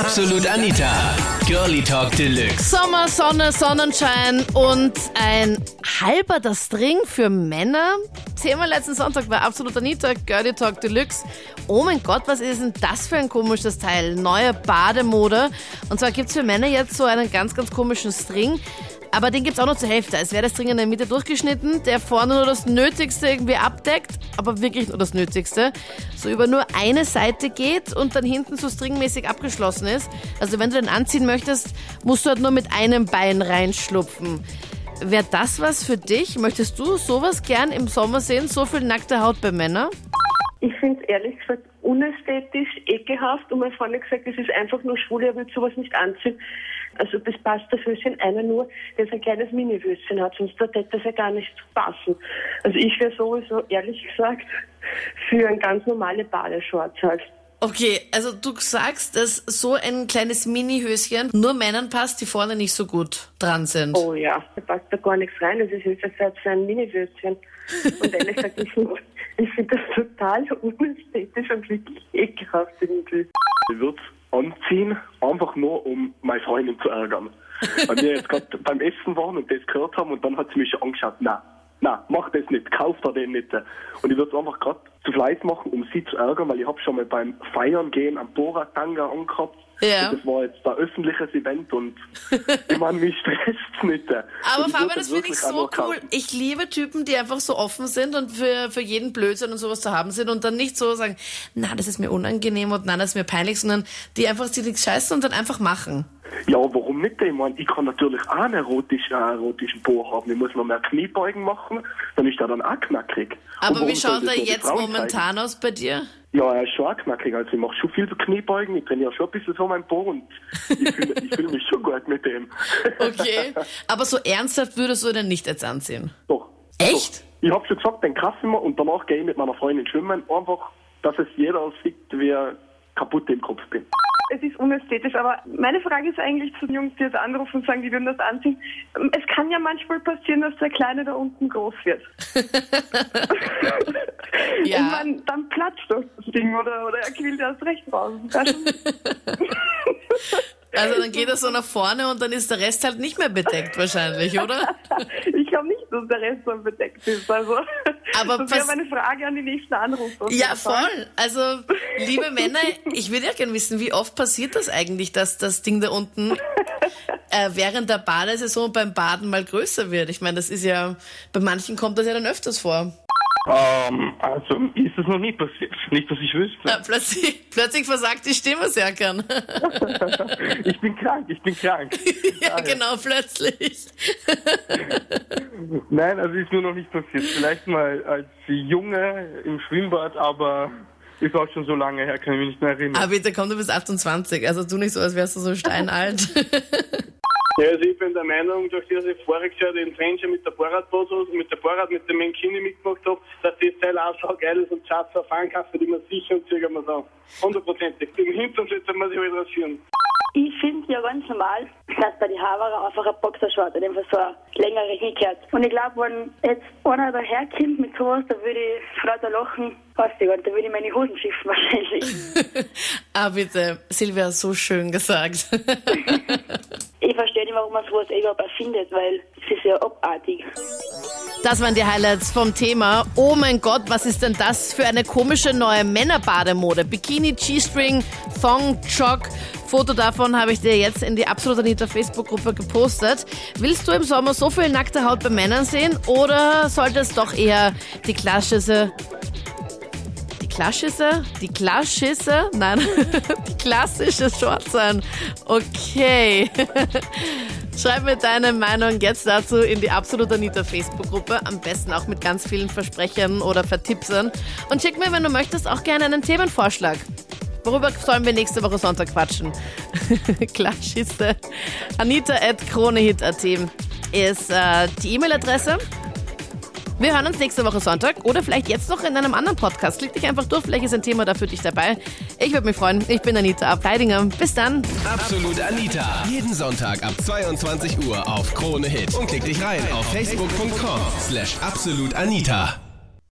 Absolut Anita. Girlie Talk Deluxe. Sommer, Sonne, Sonnenschein und ein halber String für Männer. Thema letzten Sonntag war Absolut Anita, Girlie Talk Deluxe. Oh mein Gott, was ist denn das für ein komisches Teil? Neue Bademode. Und zwar gibt's für Männer jetzt so einen ganz, ganz komischen String. Aber den gibt's auch nur zur Hälfte. Es wäre das Ding in der Mitte durchgeschnitten, der vorne nur das Nötigste irgendwie abdeckt, aber wirklich nur das Nötigste. So über nur eine Seite geht und dann hinten so stringmäßig abgeschlossen ist. Also wenn du den anziehen möchtest, musst du halt nur mit einem Bein reinschlupfen. Wäre das was für dich? Möchtest du sowas gern im Sommer sehen? So viel nackte Haut bei Männern? Ich finde ehrlich gesagt unästhetisch, ekelhaft und meine Freundin hat gesagt, es ist einfach nur schwul, er wird sowas nicht anziehen. Also das passt das Würstchen einer nur, der ein kleines Mini-Würstchen hat, sonst würde das ja gar nicht passen. Also ich wäre sowieso, ehrlich gesagt, für ein ganz normale Badeshorts halt. Okay, also du sagst, dass so ein kleines Mini-Höschen nur Männern passt, die vorne nicht so gut dran sind. Oh ja, da passt da gar nichts rein, das ist höchstens so ein Mini-Würstchen. Und ehrlich gesagt, ich finde ich find das total unästhetisch und wirklich ekelhaft irgendwie. Ich würde anziehen, einfach nur, um meine Freundin zu ärgern. Weil wir jetzt gerade beim Essen waren und das gehört haben und dann hat sie mich schon angeschaut, na, na, mach das nicht, kauf da den nicht. Und ich würde es einfach gerade zu Fleiß machen, um sie zu ärgern, weil ich habe schon mal beim Feiern gehen am Bora-Tanga angehabt. Ja. Und das war jetzt ein öffentliches Event und ich meine, mich stresst nicht. Aber Fabian, das finde ich so cool. kaufen. Ich liebe Typen, die einfach so offen sind und für, für jeden Blödsinn und sowas zu haben sind und dann nicht so sagen, na, das ist mir unangenehm und na, das ist mir peinlich, sondern die einfach sich nichts scheißen und dann einfach machen. Ja, warum nicht? Ich meine, ich kann natürlich auch einen erotischen, äh, erotischen Po haben. Ich muss noch mehr Kniebeugen machen, dann ist der dann auch knackig. Aber wie schaut er jetzt Frauen zeigen? momentan aus bei dir? Ja, er ist schon auch knackig. Also ich mache schon viel Kniebeugen, ich trainiere schon ein bisschen so mein Po und ich fühle ich fühl mich schon gut mit dem. Okay. Aber so ernsthaft würdest du den nicht jetzt anziehen? Doch. Echt? Doch. Ich habe schon gesagt, den kaffen wir und danach gehe ich mit meiner Freundin schwimmen. Einfach, dass es jeder sieht, wie kaputt im Kopf bin. Es ist unästhetisch, aber meine Frage ist eigentlich zu den Jungs, die jetzt anrufen und sagen, die würden das anziehen. Es kann ja manchmal passieren, dass der Kleine da unten groß wird. Ja. Ich meine, dann platzt doch das Ding oder, oder er quillt erst recht raus. Also dann geht er so nach vorne und dann ist der Rest halt nicht mehr bedeckt wahrscheinlich, oder? ich glaube nicht, dass der Rest dann bedeckt ist. Also, Aber das wäre meine Frage an die nächsten Anrufer. Ja, voll. Also, liebe Männer, ich würde ja gerne wissen, wie oft passiert das eigentlich, dass das Ding da unten äh, während der Badesaison beim Baden mal größer wird? Ich meine, das ist ja, bei manchen kommt das ja dann öfters vor. Ähm, also ist das noch nie passiert. Nicht, dass ich wüsste. Äh, plötzlich, plötzlich versagt die Stimme, Serkan. Ich bin krank, ich bin krank. ja, genau, plötzlich. Nein, also ist nur noch nicht passiert. Vielleicht mal als Junge im Schwimmbad, aber ist auch schon so lange her, kann ich mich nicht mehr erinnern. Aber bitte komm, du bist 28, also tu nicht so, als wärst du so steinalt. Ja, also ich bin der Meinung, durch das ich voriges Jahr den Trencher mit der Bohrradbose, mit der Bohrrad, mit dem Menkini mitgemacht habe, dass das Teil auch so geil ist und Schatz auf Ankauf wird immer sicher und zögern wir so. Hundertprozentig. Im Hinterschlitz muss ich halt rasieren. Ich finde ja ganz normal, dass bei den Haare einfach ein Boxershort, in dem Fall so eine längere hingehört. Und ich glaube, wenn jetzt einer daherkommt mit sowas, da würde ich vor lauter Lachen, weiß ich gar nicht, da würde ich meine Hosen schiffen wahrscheinlich. ah, bitte, Silvia, so schön gesagt. ich verstehe nicht, warum man sowas überhaupt erfindet, weil es ist ja abartig. Das waren die Highlights vom Thema. Oh mein Gott, was ist denn das für eine komische neue Männerbademode? Bikini, G-String, Thong, Jog. Foto davon habe ich dir jetzt in die Absolut Anita Facebook-Gruppe gepostet. Willst du im Sommer so viel nackte Haut bei Männern sehen oder sollte es doch eher die klassische klassische, die klassische, nein, die klassische Short sein. Okay. Schreib mir deine Meinung jetzt dazu in die Absolut Anita Facebook-Gruppe. Am besten auch mit ganz vielen Versprechern oder Vertippsern. Und schick mir, wenn du möchtest, auch gerne einen Themenvorschlag. Worüber sollen wir nächste Woche Sonntag quatschen? Klar, schieße. Anita at kronehit.at ist äh, die E-Mail-Adresse. Wir hören uns nächste Woche Sonntag oder vielleicht jetzt noch in einem anderen Podcast. Klick dich einfach durch, vielleicht ist ein Thema da für dich dabei. Ich würde mich freuen. Ich bin Anita Ableidinger. Bis dann. Absolut Anita. Jeden Sonntag ab 22 Uhr auf Krone Hit. Und klick dich rein auf facebook.com slash absolutanita.